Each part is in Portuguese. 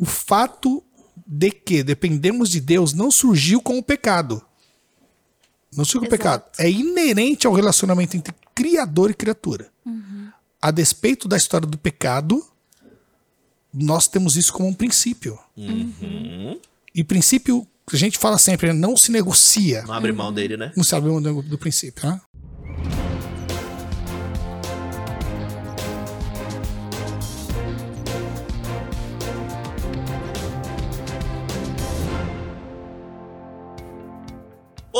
o fato de que dependemos de Deus não surgiu com o pecado. Não surgiu com o pecado. É inerente ao relacionamento entre criador e criatura. Uhum. A despeito da história do pecado, nós temos isso como um princípio. Uhum. E princípio, a gente fala sempre, não se negocia. Não abre mão dele, né? Não se abre mão do, do princípio, né?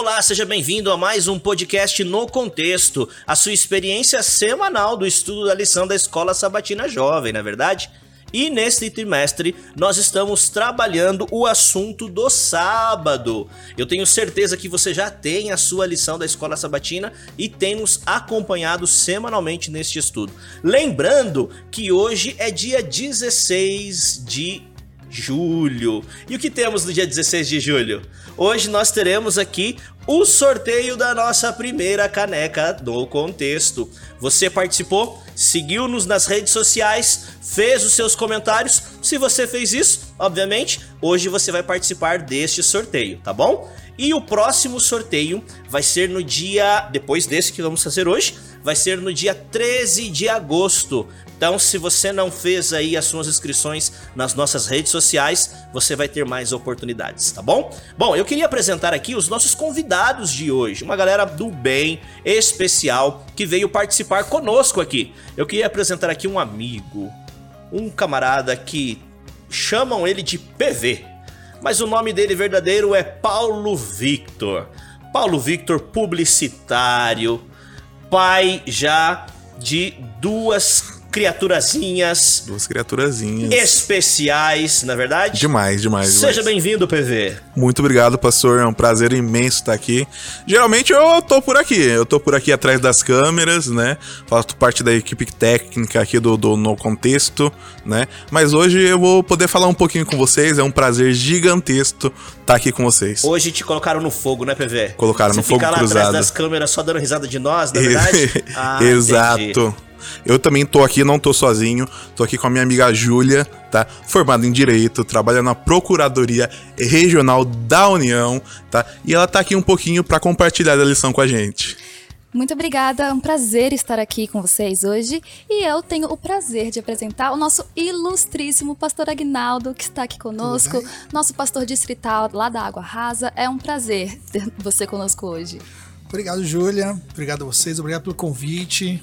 Olá, seja bem-vindo a mais um podcast no Contexto, a sua experiência semanal do estudo da lição da Escola Sabatina Jovem, na é verdade? E neste trimestre nós estamos trabalhando o assunto do sábado. Eu tenho certeza que você já tem a sua lição da Escola Sabatina e tem nos acompanhado semanalmente neste estudo. Lembrando que hoje é dia 16 de julho. E o que temos no dia 16 de julho? Hoje nós teremos aqui o sorteio da nossa primeira caneca do contexto. Você participou? Seguiu-nos nas redes sociais? Fez os seus comentários? Se você fez isso, obviamente, hoje você vai participar deste sorteio, tá bom? E o próximo sorteio vai ser no dia depois desse que vamos fazer hoje, vai ser no dia 13 de agosto. Então, se você não fez aí as suas inscrições nas nossas redes sociais, você vai ter mais oportunidades, tá bom? Bom, eu queria apresentar aqui os nossos convidados de hoje, uma galera do bem especial que veio participar conosco aqui. Eu queria apresentar aqui um amigo, um camarada que chamam ele de PV, mas o nome dele verdadeiro é Paulo Victor. Paulo Victor, publicitário, pai já de duas criaturazinhas. Duas criaturazinhas. Especiais, na é verdade? Demais, demais. Seja bem-vindo, PV. Muito obrigado, pastor. É um prazer imenso estar aqui. Geralmente eu tô por aqui. Eu tô por aqui atrás das câmeras, né? Faço parte da equipe técnica aqui do, do No Contexto, né? Mas hoje eu vou poder falar um pouquinho com vocês. É um prazer gigantesco estar aqui com vocês. Hoje te colocaram no fogo, né, PV? Colocaram Você no fogo cruzado. Você fica lá atrás das câmeras só dando risada de nós, na verdade? ah, Exato. Entendi. Eu também tô aqui, não tô sozinho, tô aqui com a minha amiga Júlia, tá? Formada em Direito, trabalha na Procuradoria Regional da União, tá? E ela tá aqui um pouquinho para compartilhar a lição com a gente. Muito obrigada, é um prazer estar aqui com vocês hoje e eu tenho o prazer de apresentar o nosso ilustríssimo pastor Agnaldo, que está aqui conosco, nosso pastor distrital lá da Água Rasa. É um prazer ter você conosco hoje. Obrigado, Júlia. Obrigado a vocês, obrigado pelo convite.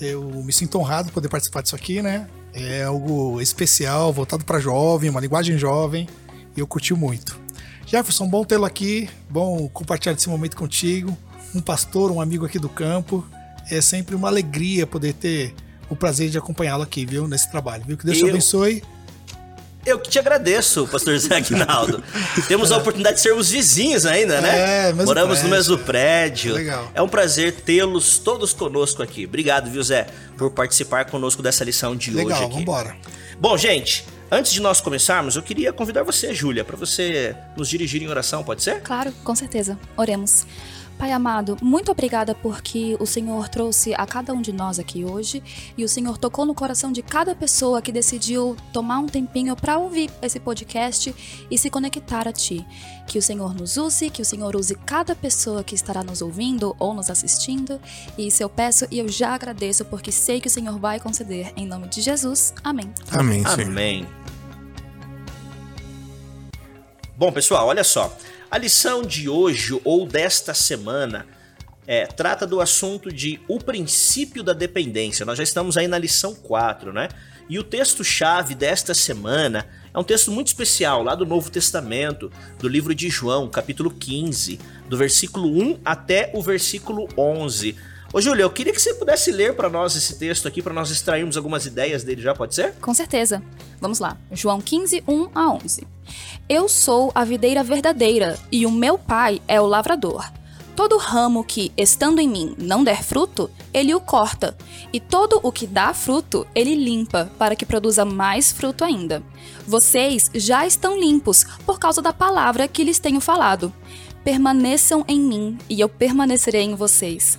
Eu me sinto honrado poder participar disso aqui, né? É algo especial, voltado para jovem, uma linguagem jovem, e eu curti muito. Jefferson, bom tê-lo aqui, bom compartilhar esse momento contigo. Um pastor, um amigo aqui do campo. É sempre uma alegria poder ter o prazer de acompanhá-lo aqui, viu, nesse trabalho, viu? Que Deus eu... te abençoe eu que te agradeço, pastor Zé Aguinaldo. Temos a oportunidade de sermos vizinhos ainda, né? É, mesmo Moramos prédio. no mesmo prédio. Legal. É um prazer tê-los todos conosco aqui. Obrigado, viu, Zé, por participar conosco dessa lição de Legal, hoje aqui. vambora. Bom, gente, antes de nós começarmos, eu queria convidar você, Júlia, para você nos dirigir em oração, pode ser? Claro, com certeza. Oremos. Pai amado, muito obrigada porque o Senhor trouxe a cada um de nós aqui hoje e o Senhor tocou no coração de cada pessoa que decidiu tomar um tempinho para ouvir esse podcast e se conectar a Ti. Que o Senhor nos use, que o Senhor use cada pessoa que estará nos ouvindo ou nos assistindo. E isso eu peço e eu já agradeço porque sei que o Senhor vai conceder. Em nome de Jesus. Amém. Amém. Amém. Bom, pessoal, olha só. A lição de hoje ou desta semana é, trata do assunto de o princípio da dependência. Nós já estamos aí na lição 4, né? E o texto-chave desta semana é um texto muito especial, lá do Novo Testamento, do livro de João, capítulo 15, do versículo 1 até o versículo 11. Ô, Júlia, eu queria que você pudesse ler para nós esse texto aqui, para nós extrairmos algumas ideias dele já, pode ser? Com certeza. Vamos lá. João 15, 1 a 11. Eu sou a videira verdadeira, e o meu pai é o lavrador. Todo ramo que, estando em mim, não der fruto, ele o corta, e todo o que dá fruto, ele limpa, para que produza mais fruto ainda. Vocês já estão limpos por causa da palavra que lhes tenho falado. Permaneçam em mim, e eu permanecerei em vocês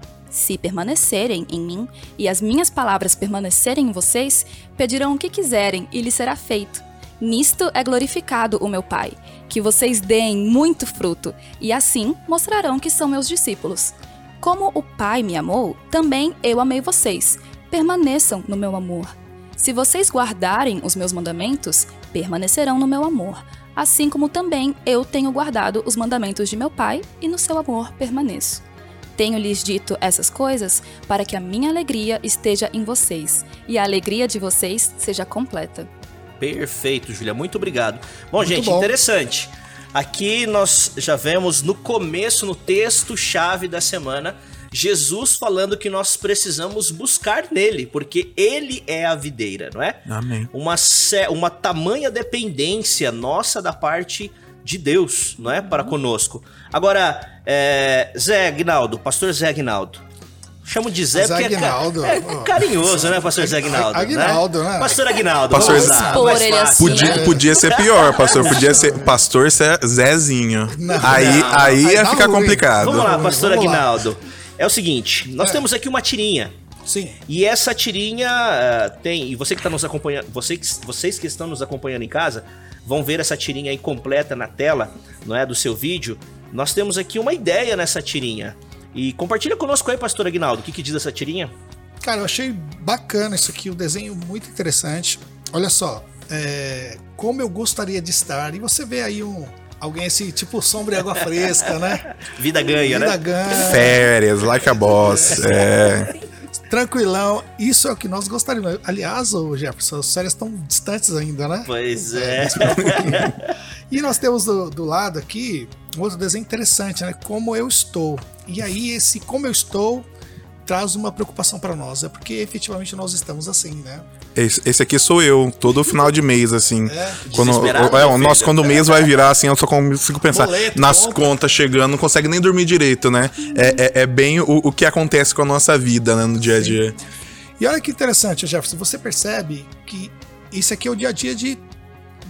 Se permanecerem em mim e as minhas palavras permanecerem em vocês, pedirão o que quiserem e lhes será feito. Nisto é glorificado o meu Pai, que vocês deem muito fruto, e assim mostrarão que são meus discípulos. Como o Pai me amou, também eu amei vocês. Permaneçam no meu amor. Se vocês guardarem os meus mandamentos, permanecerão no meu amor, assim como também eu tenho guardado os mandamentos de meu Pai e no seu amor permaneço. Tenho-lhes dito essas coisas para que a minha alegria esteja em vocês e a alegria de vocês seja completa. Perfeito, Júlia, muito obrigado. Bom, Muito gente, bom. interessante. Aqui nós já vemos no começo, no texto-chave da semana, Jesus falando que nós precisamos buscar nele, porque ele é a videira, não é? Amém. Uma, uma tamanha dependência nossa da parte de Deus, não é? Para conosco. Agora, é, Zé Aguinaldo, pastor Zé Aguinaldo. Chamo de Zé, Zé porque é, Aguinaldo, é ó. carinhoso, né, pastor Zé Aguinaldo? Aguinaldo, né? Pastor Aguinaldo. Pastor vamos Zé- lá, assim, Podia, né? podia ser pior, pastor. Podia ser pastor Zé- Zezinho. Não, aí não. aí ia ficar ruim. complicado. Vamos lá, Vamos pastor lá. Aguinaldo. É o seguinte, nós É. temos aqui uma tirinha. Sim. E essa tirinha ah, tem. E você que está nos acompanhando. Você, que- vocês que estão nos acompanhando em casa vão ver essa tirinha aí completa na tela, não é? Do seu vídeo. Nós temos aqui uma ideia nessa tirinha. E compartilha conosco aí, pastor Aguinaldo. O que, que diz essa tirinha? Cara, eu achei bacana isso aqui, o desenho muito interessante. Olha só, é, como eu gostaria de estar. E você vê aí um alguém assim, tipo sombra e água fresca, né? Vida ganha, Vida né? ganha, Férias, like a boss. É. tranquilão. Isso é o que nós gostaríamos. Aliás, ô Jefferson, as férias estão distantes ainda, né? Pois é. E nós temos do, do lado aqui um outro desenho interessante, né? Como eu estou. E aí, esse como eu estou traz uma preocupação para nós. É porque efetivamente nós estamos assim, né? Esse, esse aqui sou eu, todo final de mês, assim. É. Quando, é, o nosso, quando o mês vai virar, assim, eu só consigo pensar Boleto, nas conta. contas chegando, não consegue nem dormir direito, né? É, é, é bem o, o que acontece com a nossa vida, né, no dia a dia. E olha que interessante, Jefferson, você percebe que isso aqui é o dia a dia de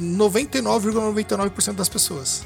99,99% das pessoas.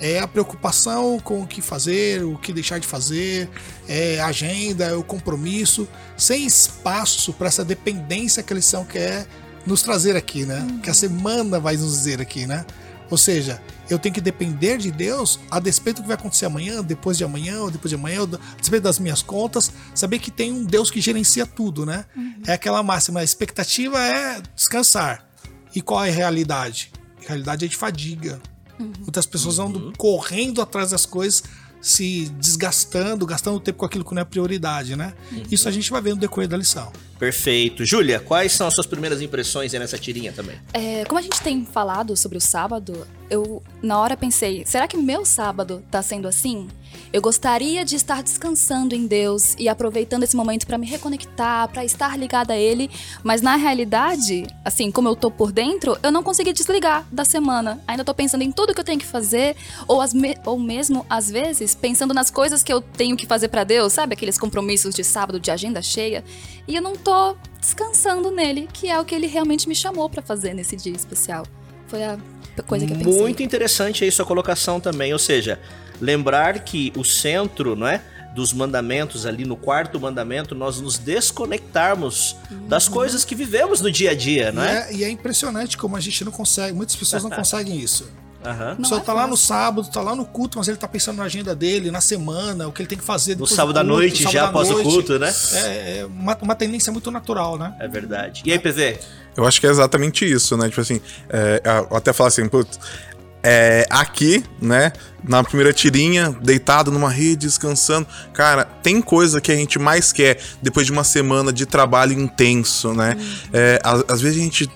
É a preocupação com o que fazer, o que deixar de fazer, é a agenda, é o compromisso, sem espaço para essa dependência que a lição quer nos trazer aqui, né? Que a semana vai nos dizer aqui, né? Ou seja, eu tenho que depender de Deus a despeito do que vai acontecer amanhã, depois de amanhã, ou depois de amanhã, a despeito das minhas contas, saber que tem um Deus que gerencia tudo, né? É aquela máxima, a expectativa é descansar. E qual é a realidade? A realidade é de fadiga. Muitas pessoas andam correndo atrás das coisas, se desgastando, gastando tempo com aquilo que não é prioridade, né? Isso a gente vai ver no decorrer da lição. Perfeito. Júlia, quais são as suas primeiras impressões aí nessa tirinha também? É, como a gente tem falado sobre o sábado, eu na hora pensei, será que meu sábado tá sendo assim? Eu gostaria de estar descansando em Deus e aproveitando esse momento para me reconectar, para estar ligada a Ele, mas na realidade, assim, como eu tô por dentro, eu não consegui desligar da semana. Ainda tô pensando em tudo que eu tenho que fazer, ou, as me- ou mesmo, às vezes, pensando nas coisas que eu tenho que fazer para Deus, sabe? Aqueles compromissos de sábado, de agenda cheia. E eu não tô descansando nele, que é o que ele realmente me chamou para fazer nesse dia especial. Foi a coisa que eu pensei. Muito interessante aí sua colocação também, ou seja, lembrar que o centro, não é, dos mandamentos ali no quarto mandamento, nós nos desconectarmos das coisas que vivemos no dia a dia, não E é? é, e é impressionante como a gente não consegue, muitas pessoas não conseguem isso. A Não pessoa é tá lá no sábado, tá lá no culto, mas ele tá pensando na agenda dele, na semana, o que ele tem que fazer No depois do sábado à noite, sábado já após o noite. culto, né? É, é uma, uma tendência muito natural, né? É verdade. E aí, PV? Eu acho que é exatamente isso, né? Tipo assim, é, até falar assim, putz, é, aqui, né, na primeira tirinha, deitado numa rede, descansando. Cara, tem coisa que a gente mais quer depois de uma semana de trabalho intenso, né? É, às, às vezes a gente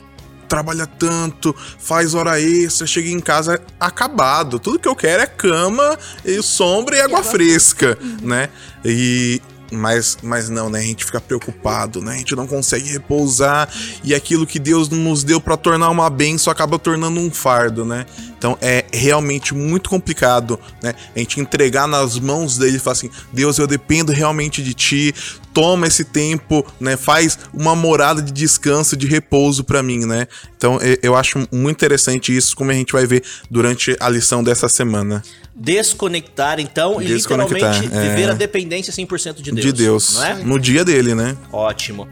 trabalha tanto, faz hora extra, chega em casa acabado. Tudo que eu quero é cama, e sombra e água fresca, né? E Mas, mas não, né? A gente fica preocupado, né? A gente não consegue repousar e aquilo que Deus nos deu para tornar uma bênção acaba tornando um fardo, né? Então é realmente muito complicado, né? A gente entregar nas mãos dele e falar assim: Deus, eu dependo realmente de ti. Toma esse tempo, né? Faz uma morada de descanso, de repouso para mim, né? Então eu acho muito interessante isso, como a gente vai ver durante a lição dessa semana desconectar, então, desconectar, e literalmente é... viver a dependência 100% de Deus. De Deus. É? No dia dele, né? Ótimo.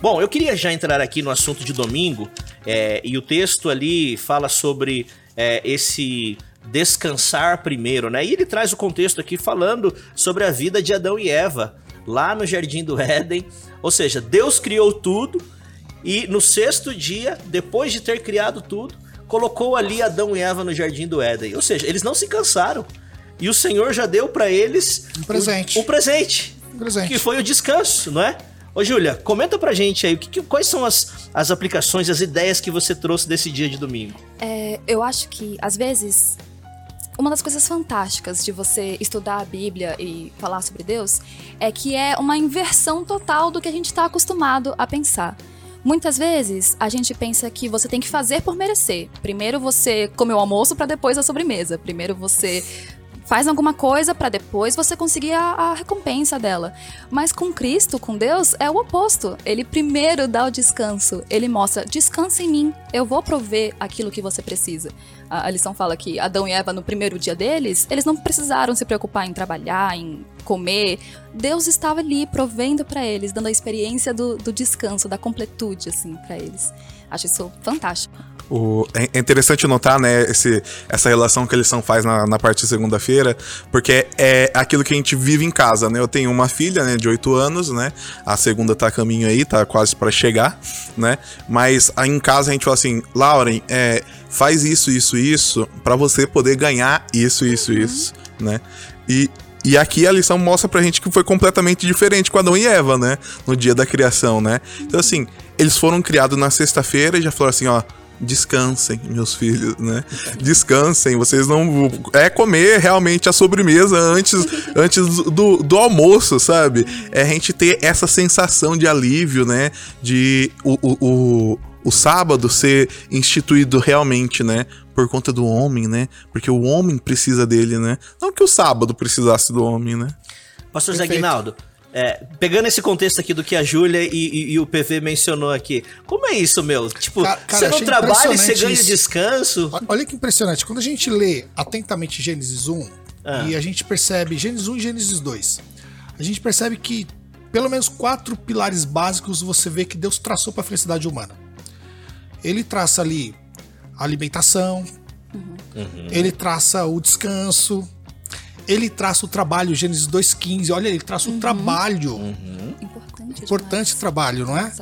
Bom, eu queria já entrar aqui no assunto de domingo, é, e o texto ali fala sobre é, esse descansar primeiro, né? E ele traz o contexto aqui falando sobre a vida de Adão e Eva, lá no Jardim do Éden. Ou seja, Deus criou tudo, e no sexto dia, depois de ter criado tudo, colocou ali Adão e Eva no jardim do Éden. Ou seja, eles não se cansaram. E o Senhor já deu para eles um presente. O, o presente, um presente. Que foi o descanso, não é? Ô, Júlia, comenta pra gente aí, o que, que, quais são as, as aplicações, as ideias que você trouxe desse dia de domingo? É, eu acho que, às vezes, uma das coisas fantásticas de você estudar a Bíblia e falar sobre Deus é que é uma inversão total do que a gente está acostumado a pensar. Muitas vezes a gente pensa que você tem que fazer por merecer. Primeiro você come o almoço para depois a sobremesa. Primeiro você faz alguma coisa para depois você conseguir a, a, recompensa dela. Mas com Cristo, com Deus, é o oposto. Ele primeiro dá o descanso. Ele mostra: descansa em mim, eu vou prover aquilo que você precisa. A, a lição fala que Adão e Eva, no primeiro dia deles, eles não precisaram se preocupar em trabalhar, em comer. Deus estava ali provendo para eles, dando a experiência do, do descanso, da completude, assim, para eles. Acho isso fantástico. O, é, é interessante notar, né, esse, essa relação que a lição faz na, na parte de segunda-feira, porque é aquilo que a gente vive em casa, né? Eu tenho uma filha, né, de 8 anos, né? A segunda tá a caminho aí, tá quase para chegar, né? Mas aí em casa a gente fala assim, Lauren, é, faz isso, isso, isso, para você poder ganhar isso, isso, isso, né? E, e aqui a lição mostra pra gente que foi completamente diferente com Adão e Eva, né? No dia da criação, né? Então, assim, eles foram criados na sexta-feira e já falaram assim, ó descansem, meus filhos, né? Descansem, vocês não. É comer realmente a sobremesa antes, antes do, do almoço, sabe? É a gente ter essa sensação de alívio, né? De o, o, o, o sábado ser instituído realmente, né? Por conta do homem, né? Porque o homem precisa dele, né? Não que o sábado precisasse do homem, né? Pastor Zé Guinaldo, é, pegando esse contexto aqui do que a Júlia e, e, e, o PV mencionou aqui, como é isso, meu? Tipo, cara, cara, você não trabalha e você ganha isso. descanso? Olha que impressionante. Quando a gente lê atentamente Gênesis 1 ah. e a gente percebe Gênesis 1 e Gênesis 2, a gente percebe que pelo menos quatro pilares básicos você vê que Deus traçou para a felicidade humana. Ele traça ali a alimentação, uhum. ele traça o descanso, ele traça o trabalho, Gênesis 2,15. Olha, ele traça uhum. o trabalho. Uhum. Importante. Importante trabalho, não é?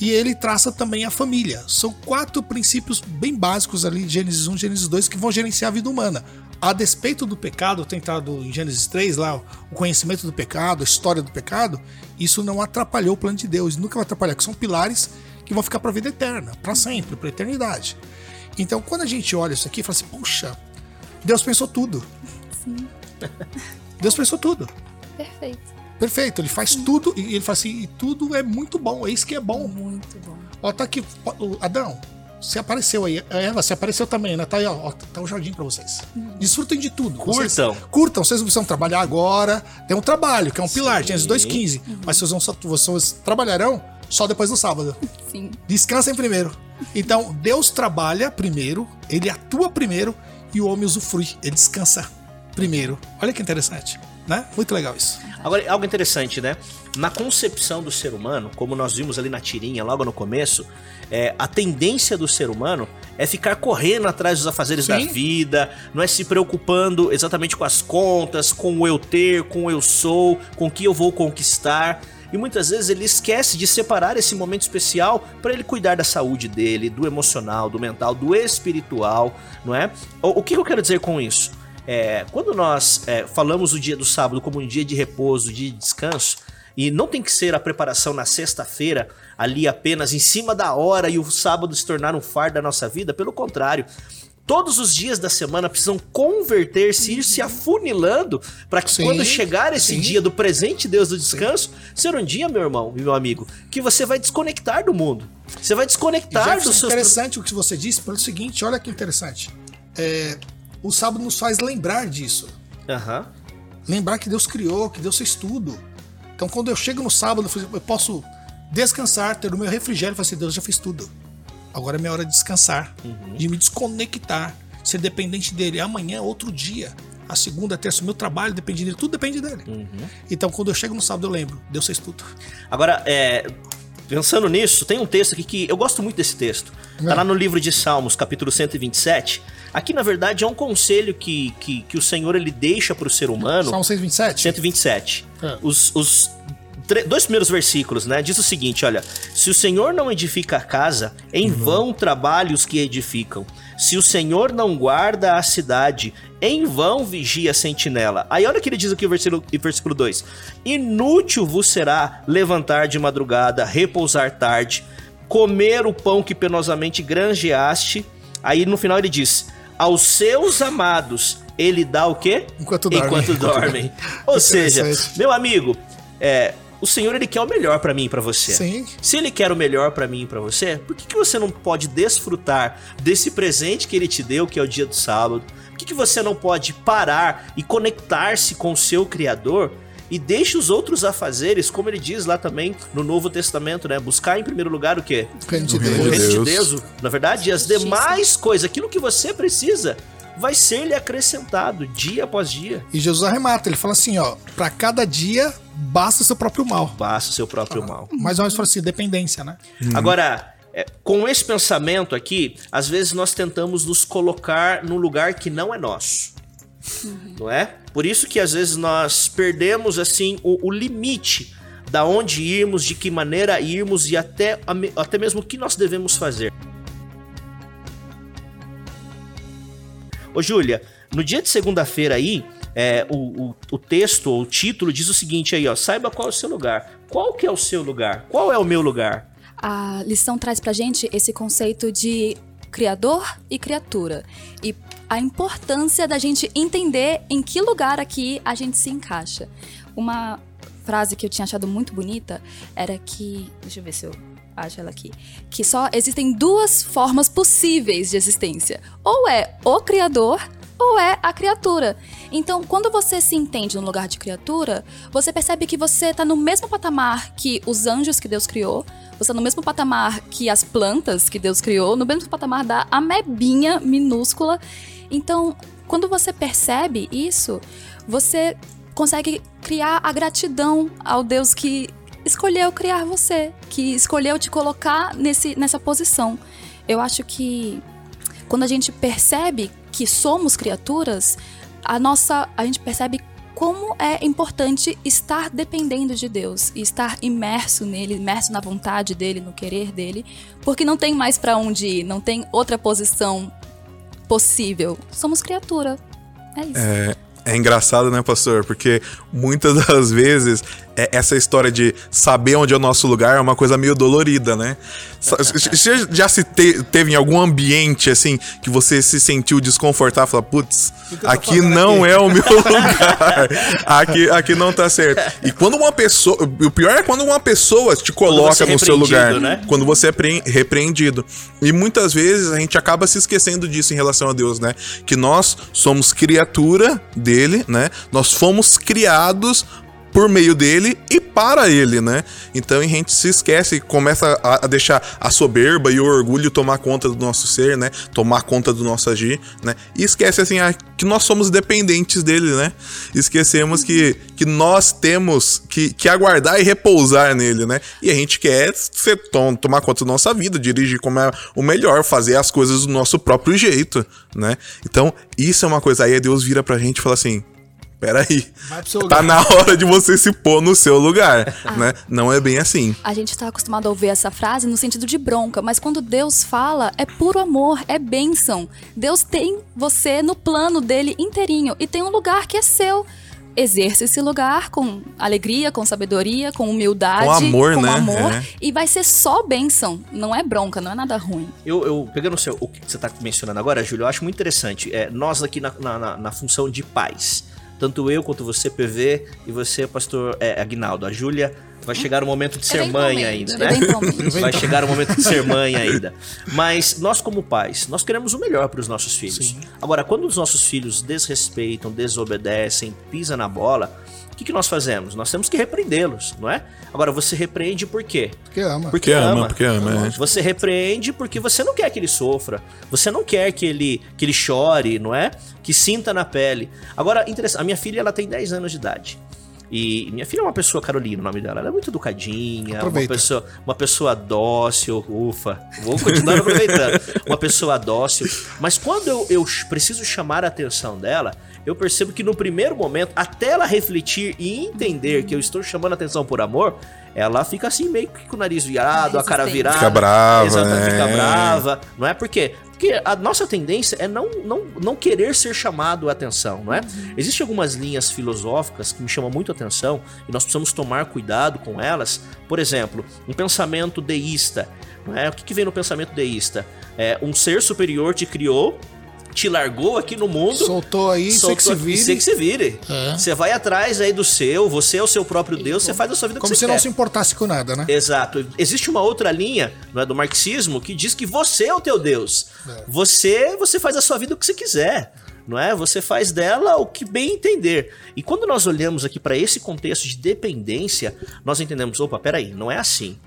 E ele traça também a família. São quatro princípios bem básicos ali, Gênesis 1, Gênesis 2, que vão gerenciar a vida humana. A despeito do pecado, tentado em Gênesis 3, lá, o conhecimento do pecado, a história do pecado, isso não atrapalhou o plano de Deus. Nunca vai atrapalhar, que são pilares que vão ficar para a vida eterna, para sempre, para a eternidade. Então, quando a gente olha isso aqui, fala assim: puxa, Deus pensou tudo. Sim. Deus pensou tudo. Perfeito. Perfeito, ele faz Sim. tudo e ele fala assim, e tudo é muito bom, é isso que é bom. Muito bom. Ó, tá aqui, Adão, você apareceu aí. Eva, você apareceu também, né? Tá aí, ó, tá o jardim pra vocês. Uhum. Desfrutem de tudo. Curtam. Vocês, curtam, vocês não precisam trabalhar agora. Tem um trabalho, que é um Sim. pilar, Gênesis 2,15. Uhum. Mas vocês, vão, vocês trabalharão só depois do sábado. Sim. Descansem primeiro. Então, Deus trabalha primeiro, ele atua primeiro e o homem usufrui, ele descansa primeiro. Olha que interessante, né? Muito legal isso. Agora, algo interessante, né? Na concepção do ser humano, como nós vimos ali na tirinha, logo no começo, é, a tendência do ser humano é ficar correndo atrás dos afazeres Sim. da vida, não é se preocupando exatamente com as contas, com o eu ter, com o eu sou, com o que eu vou conquistar. E muitas vezes ele esquece de separar esse momento especial para ele cuidar da saúde dele, do emocional, do mental, do espiritual, não é? O, o que eu quero dizer com isso? É, quando nós é, falamos o dia do sábado como um dia de repouso, de descanso, e não tem que ser a preparação na sexta-feira, ali apenas em cima da hora e o sábado se tornar um fardo da nossa vida, pelo contrário. todos os dias da semana precisam converter-se, ir se afunilando, para que Sim, quando chegar esse sim. dia do presente Deus do descanso, ser um dia, meu irmão e meu amigo, que você vai desconectar do mundo. Você vai desconectar Jefferson, dos seus interessante o que você disse, pelo seguinte, olha que interessante. É, o sábado nos faz lembrar disso. Aham. Lembrar que Deus criou, que Deus fez tudo. Então, quando eu chego no sábado, eu posso descansar, ter o meu refrigério e falar assim: Deus já fez tudo. Agora é minha hora de descansar, Uhum. de me desconectar, ser dependente dele. Amanhã é outro dia. A segunda, a terça, o meu trabalho depende dele, tudo depende dele. Uhum. Então, quando eu chego no sábado, eu lembro: Deus fez tudo. Agora, é, pensando nisso, tem um texto aqui que eu gosto muito desse texto. Tá É. lá no livro de Salmos, capítulo 127. Aqui, na verdade, é um conselho que, que, que o Senhor ele deixa para o ser humano. Salmo 627? 127. É. Os, os dois primeiros versículos, né? Diz o seguinte: olha, se o Senhor não edifica a casa, em Uhum. vão trabalham os que edificam. Se o Senhor não guarda a cidade, em vão vigia a sentinela. Aí olha o que ele diz aqui no versículo, versículo 2: Inútil vos será levantar de madrugada, repousar tarde, comer o pão que penosamente granjeaste. Aí no final ele diz: Aos seus amados ele dá o quê? Enquanto dormem. Enquanto dormem. Ou seja, meu amigo, é, o Senhor ele quer o melhor pra mim e pra você. Sim. Se ele quer o melhor pra mim e pra você, por que, que você não pode desfrutar desse presente que ele te deu, que é o dia do sábado? Por que, que você não pode parar e conectar-se com o seu Criador e deixe os outros afazeres, como ele diz lá também no Novo Testamento, né? Buscar em primeiro lugar o quê? De O reino O Deus. de reino de Deus. Na verdade, e as demais coisas, aquilo que você precisa, vai ser-lhe acrescentado dia após dia. E Jesus arremata, ele fala assim, ó, pra cada dia basta o seu próprio mal. Basta o seu próprio mal. Mais ou menos fala assim, dependência, né? Agora, é, com esse pensamento aqui, às vezes nós tentamos nos colocar num lugar que não é nosso. Não é? Por isso que às vezes nós perdemos assim o, o limite da onde irmos, de que maneira irmos e até, até mesmo o que nós devemos fazer. Ô Júlia, no dia de segunda-feira aí, é, o, o, o texto, ou o título diz o seguinte aí, ó, saiba qual é o seu lugar. Qual que é o seu lugar? Qual é o meu lugar? A lição traz pra gente esse conceito de criador e criatura. E a importância da gente entender em que lugar aqui a gente se encaixa. Uma frase que eu tinha achado muito bonita era que. Deixa eu ver se eu acho ela aqui. Que só existem duas formas possíveis de existência: ou é o criador. Ou é a criatura. Então, quando você se entende no lugar de criatura, você percebe que você está no mesmo patamar que os anjos que Deus criou, você está no mesmo patamar que as plantas que Deus criou, no mesmo patamar da amebinha minúscula. Então, quando você percebe isso, você consegue criar a gratidão ao Deus que escolheu criar você, que escolheu te colocar nesse, nessa posição. Eu acho que quando a gente percebe que somos criaturas, a nossa, a gente percebe como é importante estar dependendo de Deus e estar imerso nele, imerso na vontade dele, no querer dele, porque não tem mais pra onde ir, não tem outra posição possível. Somos criatura. É isso. É engraçado, né, pastor? Porque muitas das vezes é- essa história de saber onde é o nosso lugar é uma coisa meio dolorida, né? Sa- Você já se te- teve em algum ambiente assim que você se sentiu desconfortável, falou, putz, aqui não aqui?" é o meu lugar, aqui, aqui não tá certo. E quando uma pessoa, o pior é quando uma pessoa te coloca é no seu lugar, né? quando você é pre- repreendido. E muitas vezes a gente acaba se esquecendo disso em relação a Deus, né? Que nós somos criatura dele, né? Nós fomos criados por meio dele e para ele, né? Então a gente se esquece e começa a, a deixar a soberba e o orgulho tomar conta do nosso ser, né? Tomar conta do nosso agir, né? E esquece assim ah, que nós somos dependentes dele, né? Esquecemos que, que nós temos que, que aguardar e repousar nele, né? E a gente quer ser, tom- tomar conta da nossa vida, dirigir como é o melhor, fazer as coisas do nosso próprio jeito, né? Então, isso é uma coisa. Aí Deus vira pra gente e fala assim: peraí, Vai pro seu tá na hora de você se pôr no seu lugar, né? Não é bem assim. A gente está acostumado a ouvir essa frase no sentido de bronca, mas quando Deus fala, é puro amor, é bênção. Deus tem você no plano dele inteirinho e tem um lugar que é seu. exerça esse lugar com alegria, com sabedoria, com humildade, Com amor, com né? amor, É. e vai ser só bênção, não é bronca, não é nada ruim. Eu, eu pegando o, seu, o que você está mencionando agora, Júlio, eu acho muito interessante. É, nós aqui na, na- na- na função de pais, tanto eu quanto você, PV, e você, pastor é, Aguinaldo, a Júlia, vai chegar o momento de ser mãe ainda, né? Vai chegar o momento de ser mãe ainda. Mas nós, como pais, nós queremos o melhor para os nossos filhos. Agora, quando os nossos filhos desrespeitam, desobedecem, pisam na bola, que, que nós fazemos? Nós temos que repreendê-los, não é? Agora, você repreende por quê? Porque ama. Porque ama, porque ama, é. Você repreende porque você não quer que ele sofra. Você não quer que ele, que ele chore, não é? Que sinta na pele. Agora, interessante, a minha filha ela tem 10 anos de idade. E minha filha é uma pessoa, Carolina, o nome dela. Ela é muito educadinha, uma pessoa, uma pessoa dócil, ufa. Vou continuar aproveitando. Uma pessoa dócil. Mas quando eu, eu preciso chamar a atenção dela, eu percebo que no primeiro momento, até ela refletir e entender que eu estou chamando a atenção por amor, ela fica assim meio que com o nariz virado, a cara virada. Fica brava, Exatamente, fica brava. Não é por quê? Porque a nossa tendência é não, não, não querer ser chamado a atenção, não é? Existem algumas linhas filosóficas que me chamam muito a atenção e nós precisamos tomar cuidado com elas. Por exemplo, um pensamento deísta. Não é? O que, que vem no pensamento deísta? É, um ser superior te criou, te largou aqui no mundo. Soltou aí, sei que se soltou- vire. sei que se vire. É. Você vai atrás aí do seu, você é o seu próprio Deus, você faz a sua vida Como que se você não quer. se importasse com nada, né? Exato. Existe uma outra linha não é, do marxismo que diz que você é o teu Deus. É. Você, você faz a sua vida o que você quiser. Não é? Você faz dela o que bem entender. E quando nós olhamos aqui para esse contexto de dependência, nós entendemos, opa, peraí, não é assim.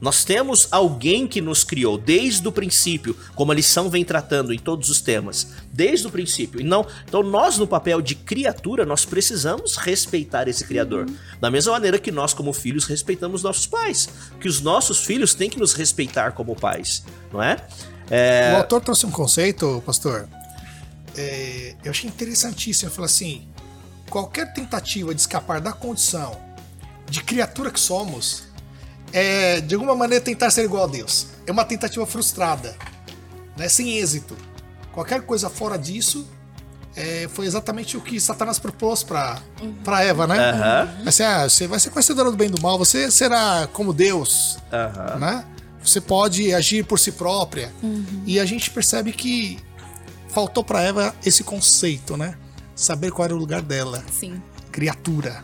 Nós temos alguém que nos criou desde o princípio, como a lição vem tratando em todos os temas, desde o princípio. E não, então nós no papel de criatura, nós precisamos respeitar esse criador. Da mesma maneira que nós como filhos respeitamos nossos pais, que os nossos filhos têm que nos respeitar como pais, não é? É, O autor trouxe um conceito, pastor, é, eu achei interessantíssimo. Ele falou assim: qualquer tentativa de escapar da condição de criatura que somos é, de alguma maneira, tentar ser igual a Deus. É uma tentativa frustrada, né, sem êxito. Qualquer coisa fora disso é, foi exatamente o que Satanás propôs para para Eva, né? Vai ser, ah, você vai ser conhecedora do bem e do mal, você será como Deus, aham. né? Você pode agir por si própria. E a gente percebe que faltou para Eva esse conceito, né? Saber qual era o lugar dela, Sim. criatura.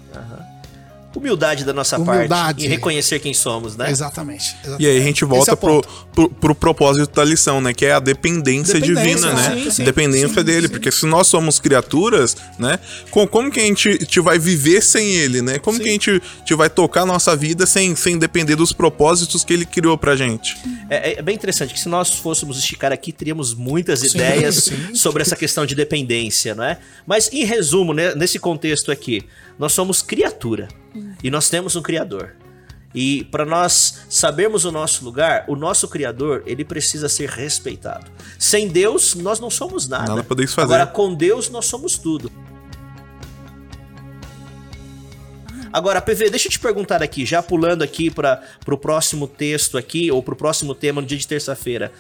Humildade da nossa Humildade. parte e reconhecer quem somos, né? Exatamente, exatamente. E aí a gente é volta o pro, pro, pro propósito da lição, né? Que é a dependência, Dependência, divina, né? sim, sim, dependência sim, dele. sim. Porque se nós somos criaturas, né? com- Como que a gente, a gente vai viver sem ele, né? Como que a gente, a gente vai tocar a nossa vida sem, sem depender dos propósitos que ele criou pra gente? É, é bem interessante que se nós fôssemos esticar aqui, teríamos muitas Sim, ideias sim. sobre essa questão de dependência, não é? Mas em resumo, né, nesse contexto aqui, nós somos criatura e nós temos um criador. E para nós sabermos o nosso lugar, o nosso criador, ele precisa ser respeitado. Sem Deus, nós não somos nada. Nada podemos fazer. Agora com Deus nós somos tudo. Agora, PV, deixa eu te perguntar aqui, já pulando aqui para o próximo texto aqui, ou para o próximo tema no dia de terça-feira.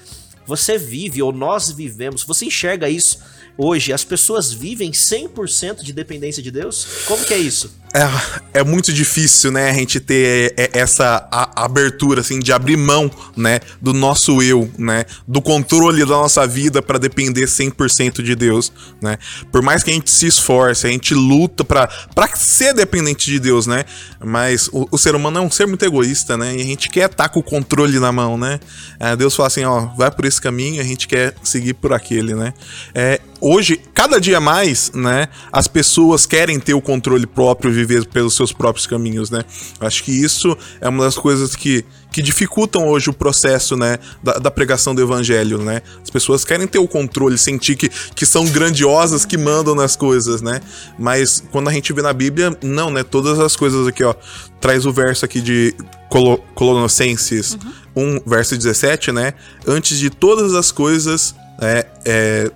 Você vive, ou nós vivemos, você enxerga isso hoje? As pessoas vivem 100% de dependência de Deus? Como que é isso? É, é muito difícil, né, a gente ter é, essa abertura, assim, de abrir mão, né, do nosso eu, né, do controle da nossa vida pra depender 100% de Deus, né. Por mais que a gente se esforce, a gente luta pra ser dependente de Deus, né, mas o, o ser humano é um ser muito egoísta, né, e a gente quer estar com o controle na mão, né. É, Deus fala assim, ó, vai por esse caminho, a gente quer seguir por aquele, né. É, hoje, cada dia mais, né, as pessoas querem ter o controle próprio, viver pelos seus próprios caminhos, né? Acho que isso é uma das coisas que, que dificultam hoje o processo, né, da, da pregação do evangelho, né? As pessoas querem ter o controle, sentir que, que são grandiosas, que mandam nas coisas, né? Mas quando a gente vê na Bíblia, não, né? Todas as coisas aqui, ó, traz o verso aqui de Colo Colossenses 1, verso 17, né? Antes de todas as coisas, é, é,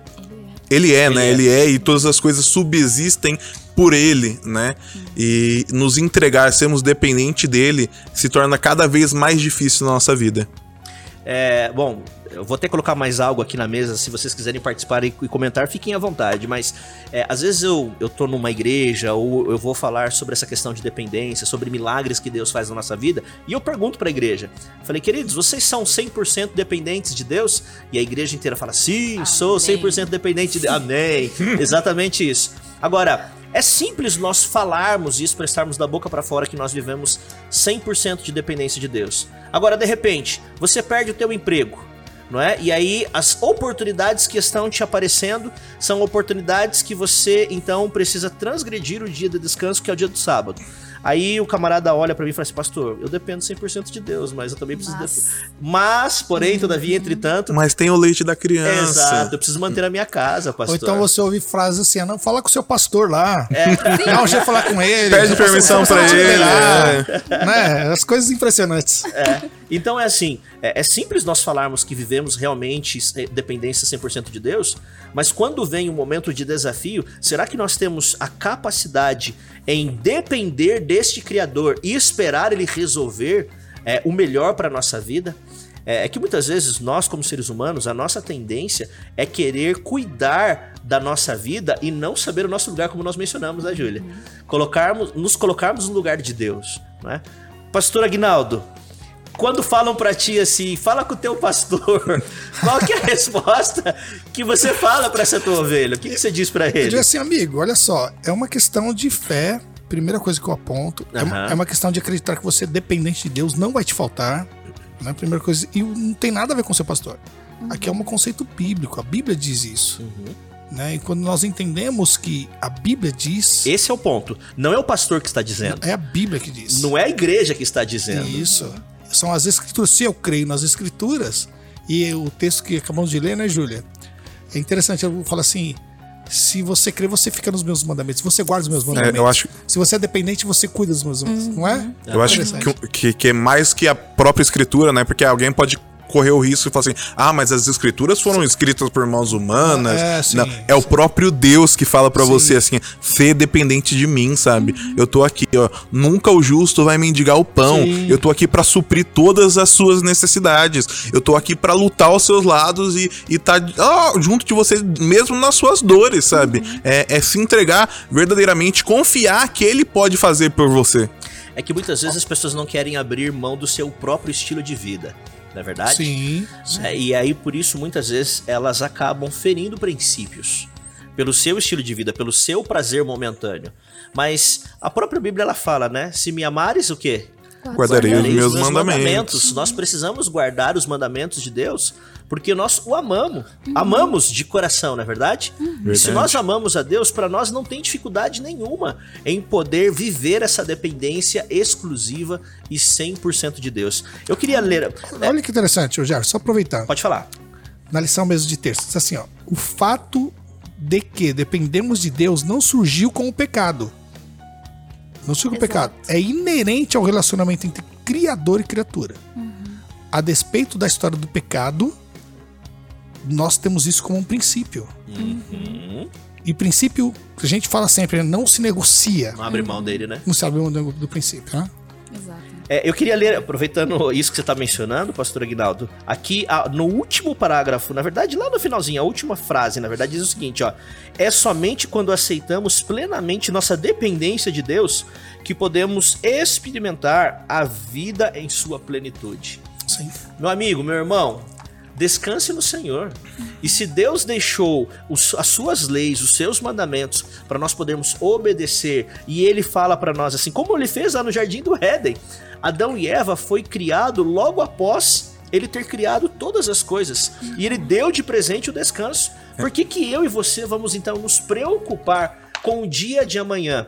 ele é, né? é. Ele é e todas as coisas subsistem por ele, né? E nos entregar, sermos dependentes dele, se torna cada vez mais difícil na nossa vida. É, bom, eu vou até colocar mais algo aqui na mesa, se vocês quiserem participar e, comentar, fiquem à vontade. Mas é, às vezes eu, eu tô numa igreja ou eu vou falar sobre essa questão de dependência, sobre milagres que Deus faz na nossa vida, e eu pergunto pra igreja: falei, queridos, vocês são 100% dependentes de Deus? E a igreja inteira fala: sim, Amém. sou 100% dependente de Deus. Amém. Exatamente isso. Agora, é simples nós falarmos e expressarmos da boca para fora que nós vivemos 100% de dependência de Deus. Agora, de repente, você perde o teu emprego, não é? E aí as oportunidades que estão te aparecendo são oportunidades que você então precisa transgredir o dia de descanso, que é o dia do sábado. Aí o camarada olha para mim e fala assim: "Pastor, eu dependo 100% de Deus, mas eu também preciso Mas- de... Mas, porém, todavia, entretanto, Mas tem o leite da criança. exato, eu preciso manter a minha casa, pastor. Ou então você ouve frases assim, ah, não, fala com o seu pastor lá. É. Dá um jeito de falar com ele. Pede permissão te ele, liberar. Né? As coisas impressionantes. Então é assim, é, é simples nós falarmos que vivemos realmente eh, dependência 100% de Deus, mas quando vem um momento de desafio, será que nós temos a capacidade em depender deste Criador e esperar ele resolver eh, o melhor para nossa vida? É, é que muitas vezes nós, como seres humanos, a nossa tendência é querer cuidar da nossa vida e não saber o nosso lugar, como nós mencionamos, né, Júlia? Colocarmos, nos colocarmos no lugar de Deus, né? Pastor Agnaldo, quando falam pra ti assim, fala com o teu pastor, qual que é a resposta que você fala pra essa tua ovelha? O que, que você diz Eu ele? digo assim, amigo, olha só, é uma questão de fé. Primeira coisa que eu aponto. É, uma, é uma questão de acreditar que você, dependente de Deus, não vai te faltar. Né? Primeira coisa. E não tem nada a ver com ser pastor. Aqui é um conceito bíblico. A Bíblia diz isso. Uhum. Né? E quando nós entendemos que a Bíblia diz. Esse é o ponto. Não é o pastor que está dizendo. É a Bíblia que diz. Não é a igreja que está dizendo. Isso. São as escrituras. Se eu creio nas escrituras, e o texto que acabamos de ler, né, Júlia? É interessante, eu falo assim: se você crê, você fica nos meus mandamentos. Você guarda os meus mandamentos. É, eu acho, Se você é dependente, você cuida dos meus mandamentos, não é? eu acho Interessante. que, que, que é mais que a própria escritura, né? Porque alguém pode correr o risco e falar assim: ah, mas as escrituras foram escritas por mãos humanas. É, sim, Não, é o próprio Deus que fala pra Sim. você assim: ser dependente de mim, sabe? Eu tô aqui, ó. Nunca o justo vai mendigar o pão. Sim. Eu tô aqui pra suprir todas as suas necessidades. Eu tô aqui pra lutar aos seus lados e, e tá ó, junto de você, mesmo nas suas dores, sabe? Uhum. É, é se entregar verdadeiramente, confiar que ele pode fazer por você. É que muitas vezes as pessoas não querem abrir mão do seu próprio estilo de vida. Não é verdade? Sim. É, e aí, por isso, muitas vezes, elas acabam ferindo princípios. Pelo seu estilo de vida, pelo seu prazer momentâneo. Mas a própria Bíblia, ela fala, né? Se me amares, o quê? Guardarei os Guardarei meus mandamentos. Nós precisamos guardar os mandamentos de Deus, porque nós o amamos. Amamos de coração, não é verdade? E se Verdade. nós amamos a Deus, para nós não tem dificuldade nenhuma em poder viver essa dependência exclusiva e 100% de Deus. Eu queria ler. é, Olha que interessante, Jair, só aproveitando. pode falar. Na lição mesmo de texto, diz assim, ó. O fato de que dependemos de Deus não surgiu com o pecado. Não com o Exato. pecado. É inerente ao relacionamento entre criador e criatura. A despeito da história do pecado, nós temos isso como um princípio. Uhum. E princípio, a gente fala sempre, né, não se negocia. Não abre mão dele, né? Não se abre mão do, do princípio, né? Exato. É, eu queria ler, aproveitando isso que você está mencionando, pastor Aguinaldo, aqui a- no último parágrafo, na verdade, lá no finalzinho, a última frase, na verdade, diz o seguinte: ó. É somente quando aceitamos plenamente nossa dependência de Deus que podemos experimentar a vida em sua plenitude. Sim. Meu amigo, meu irmão, descanse no Senhor. E se Deus deixou os- as suas leis, os seus mandamentos, para nós podermos obedecer, e ele fala para nós assim, como ele fez lá no jardim do Éden, Adão e Eva foi criado logo após ele ter criado todas as coisas, e ele deu de presente o descanso. Por que que eu e você vamos então nos preocupar com o dia de amanhã?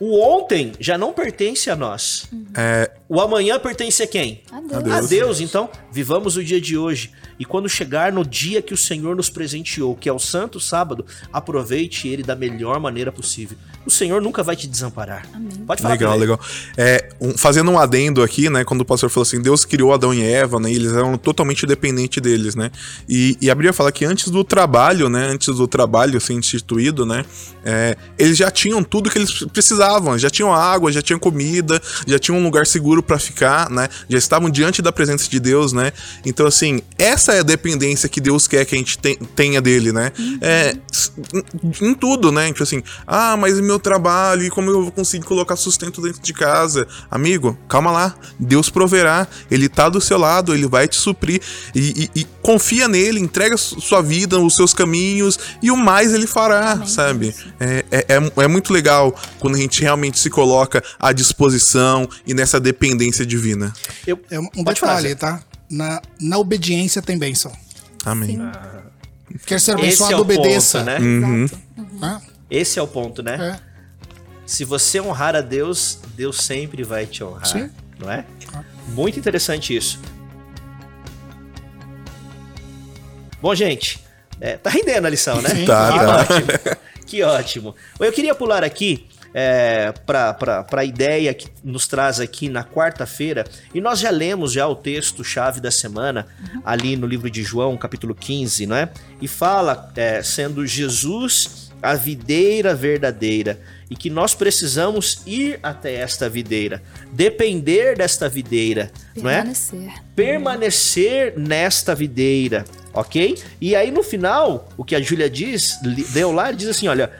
O ontem já não pertence a nós. É, O amanhã pertence a quem? Adeus. Adeus. A Deus, então, vivamos o dia de hoje. E quando chegar no dia que o Senhor nos presenteou, que é o Santo Sábado, aproveite ele da melhor maneira possível. O Senhor nunca vai te desamparar. Amém. Pode falar. Legal, legal. É, um- fazendo um adendo aqui, né? Quando o pastor falou assim, Deus criou Adão e Eva, né? E eles eram totalmente dependentes deles, né? E, e a Bíblia fala que antes do trabalho, né? Antes do trabalho ser instituído, né? é, eles já tinham tudo que eles precisavam. Já tinham água, já tinham comida, já tinham um lugar seguro para ficar, né? Já estavam diante da presença de Deus, né? Então, assim, essa é a dependência que Deus quer que a gente tenha dele, né? Uhum. É, em tudo, né? Tipo assim, ah, mas meu trabalho, e como eu vou conseguir colocar sustento dentro de casa? Amigo, calma lá. Deus proverá, ele tá do seu lado, ele vai te suprir. E, e, e confia nele, entrega sua vida, os seus caminhos, e o mais ele fará, Amém. sabe? É, é, é, é muito legal quando a gente realmente se coloca à disposição e nessa dependência divina. Eu, é um detalhe, tá? Na, na obediência tem bênção. Amém. Quer ser abençoado, é obedeça. Ponto, né? Uhum. Uhum. Esse é o ponto, né? É. Se você honrar a Deus, Deus sempre vai te honrar. Sim. Não é? Muito interessante isso. Bom, gente, é, tá rendendo a lição, né? Tá, que tá. ótimo. Que ótimo. Eu queria pular aqui é, para a ideia que nos traz aqui na quarta-feira, e nós já lemos já o texto-chave da semana, uhum. ali no livro de João, capítulo 15, não é? E fala, é, sendo Jesus a videira verdadeira, e que nós precisamos ir até esta videira, depender desta videira, permanecer. não é? Permanecer nesta videira, ok? E aí no final, o que a Júlia diz, deu lá, diz assim, olha,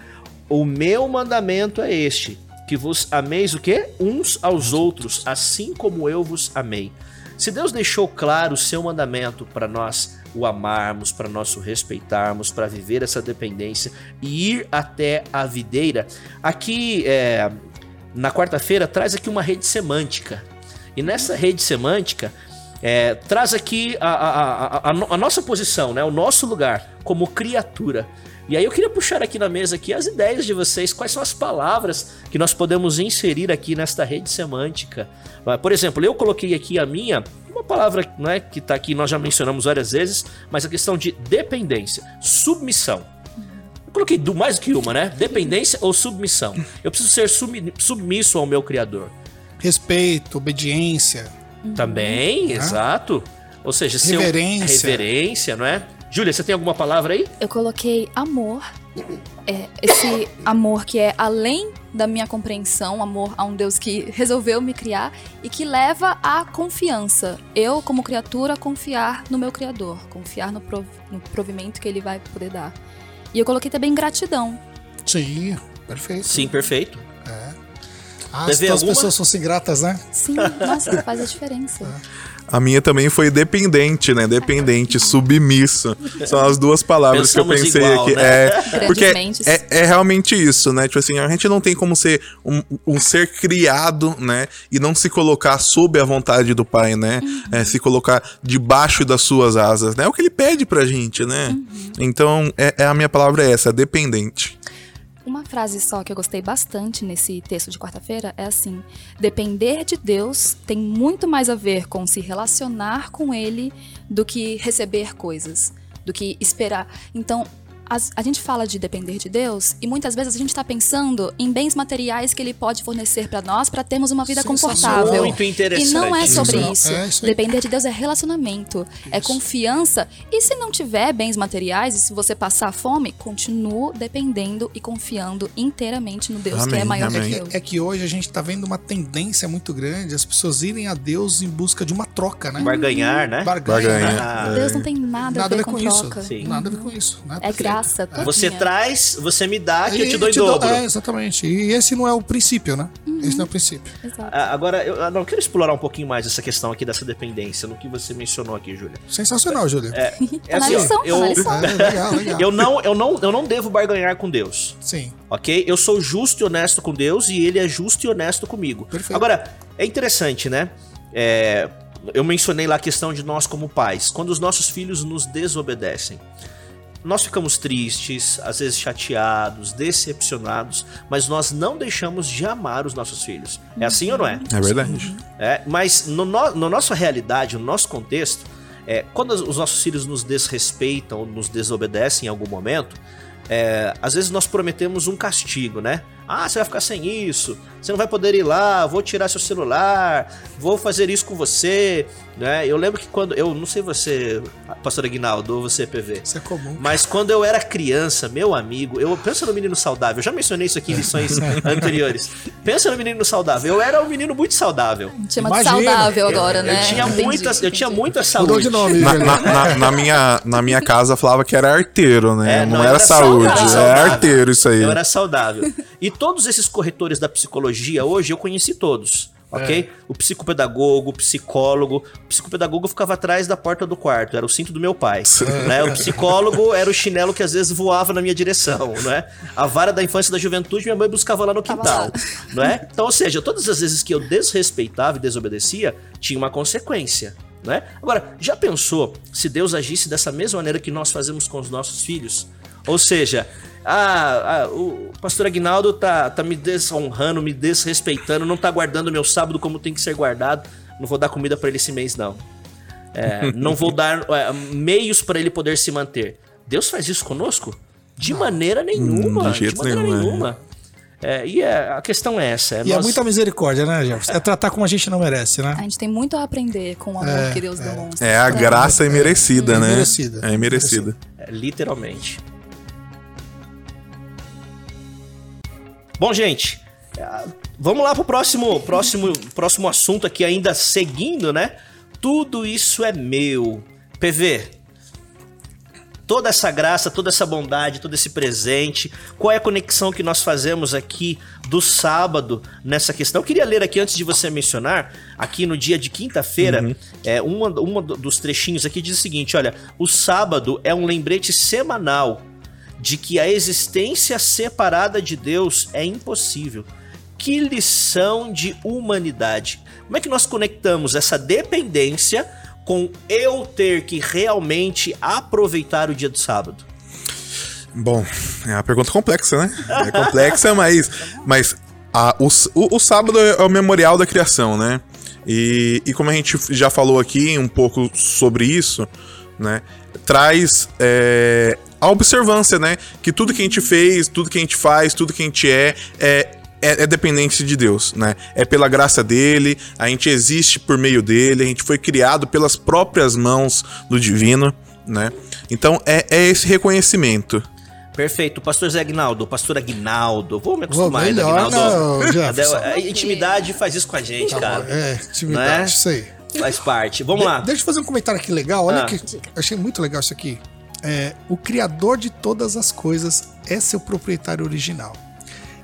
o meu mandamento é este: que vos ameis o quê? Uns aos outros, assim como eu vos amei. Se Deus deixou claro o seu mandamento para nós o amarmos, para nós o respeitarmos, para viver essa dependência e ir até a videira, aqui é, na quarta-feira traz aqui uma rede semântica. E nessa rede semântica é, traz aqui a, a, a, a, nossa posição, né, o nosso lugar como criatura. E aí eu queria puxar aqui na mesa aqui as ideias de vocês, quais são as palavras que nós podemos inserir aqui nesta rede semântica. Por exemplo, eu coloquei aqui a minha, uma palavra né, que está aqui, nós já mencionamos várias vezes, mas a questão de dependência, submissão. Eu coloquei do mais do que uma, né? Dependência ou submissão. Eu preciso ser submisso ao meu Criador. Respeito, obediência. Também, uhum. exato. Ou seja, reverência. Seu, reverência, não é? Júlia, você tem alguma palavra aí? Eu coloquei amor. É, esse amor que é além da minha compreensão, amor a um Deus que resolveu me criar e que leva à confiança. Eu, como criatura, confiar no meu Criador, confiar no, prov no provimento que ele vai poder dar. E eu coloquei também gratidão. Sim, perfeito. Sim, perfeito. É. Ah, as pessoas são ingratas, né? Sim, nossa, faz a diferença. É. A minha também foi dependente, né? Dependente, submisso. São as duas palavras Pensamos que eu pensei igual, aqui. Né? É, porque é, é, realmente isso, né? Tipo assim, a gente não tem como ser um, um, ser criado, né? E não se colocar sob a vontade do pai, né? Uhum. É, se colocar debaixo das suas asas, né? É o que ele pede pra gente, né? Uhum. Então, é, é, a minha palavra é essa, dependente. Uma frase só que eu gostei bastante nesse texto de quarta-feira é assim: depender de Deus tem muito mais a ver com se relacionar com Ele do que receber coisas, do que esperar. Então, as, a gente fala de depender de Deus e muitas vezes a gente está pensando em bens materiais que Ele pode fornecer para nós para termos uma vida confortável. Muito interessante. E não é sobre isso. É isso depender de Deus é relacionamento, é isso. é confiança. E se não tiver bens materiais e se você passar fome, continue dependendo e confiando inteiramente no Deus amém, que é maior amém. que eu. É que hoje a gente está vendo uma tendência muito grande as pessoas irem a Deus em busca de uma troca, né? Barganhar, né? Barganhar. Ah, Deus não tem nada, nada a ver, com, com troca. Isso. Sim. Nada a ver com isso. é graça graça. Todinha. Você traz, você me dá, que eu te dou em dobro. é, exatamente. E esse não é o princípio, né? Uhum. Esse não é o princípio. Exato. Ah, agora, eu, não, eu quero explorar um pouquinho mais essa questão aqui dessa dependência, no que você mencionou aqui, Júlia. Sensacional, Júlia. É, é assim, lição, eu, é, legal, legal. eu, não, eu, não, eu não devo barganhar com Deus. Sim. Ok? Eu sou justo e honesto com Deus e ele é justo e honesto comigo. Perfeito. Agora, é interessante, né? É, eu mencionei lá a questão de nós como pais. Quando os nossos filhos nos desobedecem nós ficamos tristes, às vezes chateados, decepcionados, mas nós não deixamos de amar os nossos filhos. É assim ou não é? É verdade. É, mas no, no, no nossa realidade, no nosso contexto, é, quando os nossos filhos nos desrespeitam ou nos desobedecem em algum momento, é, às vezes nós prometemos um castigo, né? Ah, você vai ficar sem isso, você não vai poder ir lá, vou tirar seu celular, vou fazer isso com você, né? Eu lembro que quando eu não sei você, pastor Aguinaldo, ou você PV. Isso é comum. Mas quando eu era criança, meu amigo, eu pensa no menino saudável. Eu já mencionei isso aqui em lições anteriores. Pensa no menino saudável. Eu era um menino muito saudável. Chama de Imagina. saudável agora, Eu, né? tinha Entendi, muita, eu tinha entendi. muita Mudou saúde. de nome, Na, na- na- na minha, na minha casa falava que era arteiro, né? É, não, não, era era saúde, saudável, é saudável. arteiro isso aí. Eu era saudável. E todos esses corretores da psicologia hoje eu conheci todos. Ok? O psicopedagogo, o psicólogo. O psicopedagogo ficava atrás da porta do quarto, era o cinto do meu pai. né? O psicólogo era o chinelo que às vezes voava na minha direção. Né? A vara da infância e da juventude, minha mãe buscava lá no quintal. lá. Não é? Então, ou seja, todas as vezes que eu desrespeitava e desobedecia, tinha uma consequência. Né? Agora, já pensou se Deus agisse dessa mesma maneira que nós fazemos com os nossos filhos? Ou seja, ah, ah, o pastor Aguinaldo tá, tá me desonrando, me desrespeitando, não tá guardando meu sábado como tem que ser guardado. Não vou dar comida para ele esse mês, não. É, não vou dar é, meios para ele poder se manter. Deus faz isso conosco? De maneira nenhuma. de de, jeito maneira nenhum, é. nenhuma. É, e é- a questão é essa. E é nós- muita misericórdia, né, Jefferson? É tratar como a gente não merece, né? A gente tem muito a aprender com o amor É, que Deus demonstra. É a graça imerecida, É né? merecida. É merecida. É, literalmente. Bom, gente, é, vamos lá pro próximo, próximo, próximo assunto aqui, ainda seguindo, né? Tudo isso é meu. PV, toda essa graça, toda essa bondade, todo esse presente, qual é a conexão que nós fazemos aqui do sábado nessa questão? Eu queria ler aqui antes de você mencionar, aqui no dia de quinta-feira, é, uma, uma do- dos trechinhos aqui diz o seguinte: olha, o sábado é um lembrete semanal de que a existência separada de Deus é impossível. Que lição de humanidade! Como é que nós conectamos essa dependência com eu ter que realmente aproveitar o dia do sábado? Bom, é uma pergunta complexa, né? É complexa, mas, mas a- o, o- o sábado é o memorial da criação, né? E, e como a gente já falou aqui um pouco sobre isso, né? Traz é, a observância, né? Que tudo que a gente fez, tudo que a gente faz, tudo que a gente é, é, é, é dependente de Deus, né? É pela graça dele, a gente existe por meio dele, a gente foi criado pelas próprias mãos do divino, né? Então é, é esse reconhecimento. Perfeito. Pastor Zé Aguinaldo, pastor Aguinaldo. Vou me acostumar ainda, Aguinaldo. não, Jefferson. A intimidade faz isso com a gente, cara. É, Não intimidade, é? isso aí. Faz parte. Vamos De- lá. Deixa eu fazer um comentário aqui legal. Olha Ah. que achei muito legal isso aqui. É, o criador de todas as coisas é seu proprietário original.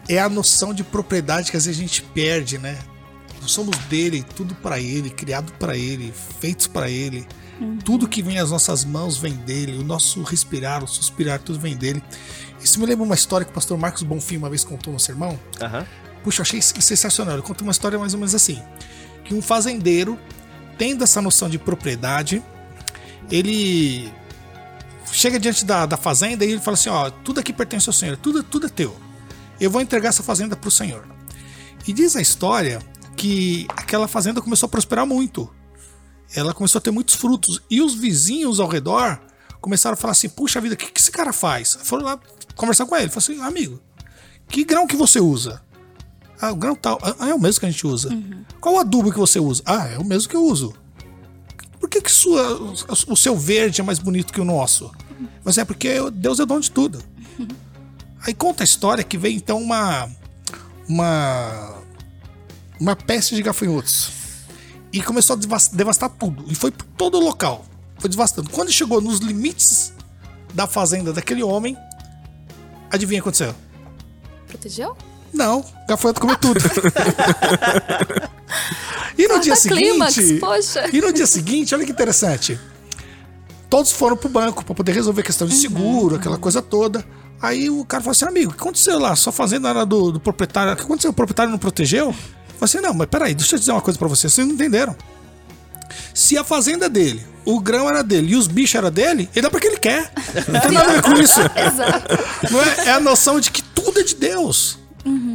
É a noção de propriedade que às vezes a gente perde, né? Nós somos dele, tudo pra ele, criado pra ele, feitos pra ele. Tudo que vem às nossas mãos vem dele. O nosso respirar, o suspirar, tudo vem dele. Isso me lembra uma história que o pastor Marcos Bonfim uma vez contou no sermão. Aham. Puxa, eu achei sensacional. Ele conta uma história mais ou menos assim: que um fazendeiro, tendo essa noção de propriedade, ele chega diante da, da fazenda e ele fala assim: ó, tudo aqui pertence ao Senhor, tudo, tudo é teu. Eu vou entregar essa fazenda para o Senhor. E diz a história que aquela fazenda começou a prosperar muito. Ela começou a ter muitos frutos. E os vizinhos ao redor começaram a falar assim: puxa vida, o que, que esse cara faz? Foram lá conversar com ele. Falaram assim: amigo, que grão que você usa? Ah, o grão tal. Ah, é o mesmo que a gente usa. Qual o adubo que você usa? Ah, é o mesmo que eu uso. Por que, que sua, o seu verde é mais bonito que o nosso? Mas é porque Deus é dono de tudo. Aí conta a história que vem então uma. Uma. Uma peste de gafanhotos. E começou a devas- devastar tudo. E foi por todo o local. Foi devastando. Quando chegou nos limites da fazenda daquele homem, adivinha o que aconteceu? Protegeu? Não, gafanhoto comeu tudo. e no dia clímax, seguinte. poxa. E no dia seguinte, olha que interessante. Todos foram pro banco para poder resolver questão de seguro, aquela coisa toda. Aí o cara falou assim: amigo, o que aconteceu lá? Sua fazenda era do, do proprietário. O que aconteceu? O proprietário não protegeu? Eu falei assim: não, mas peraí, deixa eu dizer uma coisa para vocês. Vocês não entenderam. Se a fazenda é dele, o grão era dele e os bichos era dele, ele dá pra que ele quer. Não tem nada a ver com isso. Não é? é a noção de que tudo é de Deus.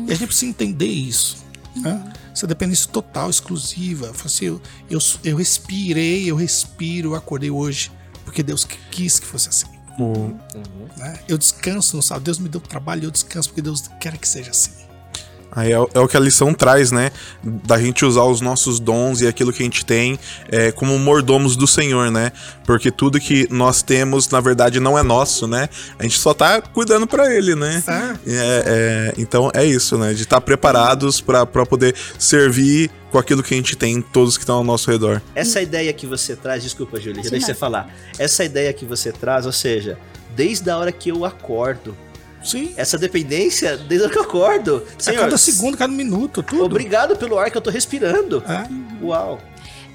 E a gente precisa entender isso. Né? Essa dependência total, exclusiva. Assim, eu, eu, eu respirei, eu respiro, eu acordei hoje, porque Deus quis que fosse assim. né? Eu descanso no sábado. Deus me deu trabalho, eu descanso porque Deus quer que seja assim. Aí é, é, o que a lição traz, né? Da gente usar os nossos dons e aquilo que a gente tem é, como mordomos do Senhor, né? Porque tudo que nós temos, na verdade, não é nosso, né? A gente só tá cuidando para Ele, né? É. é, então é isso, né? De estar tá preparados para poder servir com aquilo que a gente tem, todos que estão ao nosso redor. Essa ideia que você traz, desculpa, Júlia, deixa você falar. Essa ideia que você traz, ou seja, desde a hora que eu acordo, Sim. Essa dependência desde que eu acordo. Senhor, a cada segundo, cada minuto, tudo. Obrigado pelo ar que eu tô respirando. É. Uau.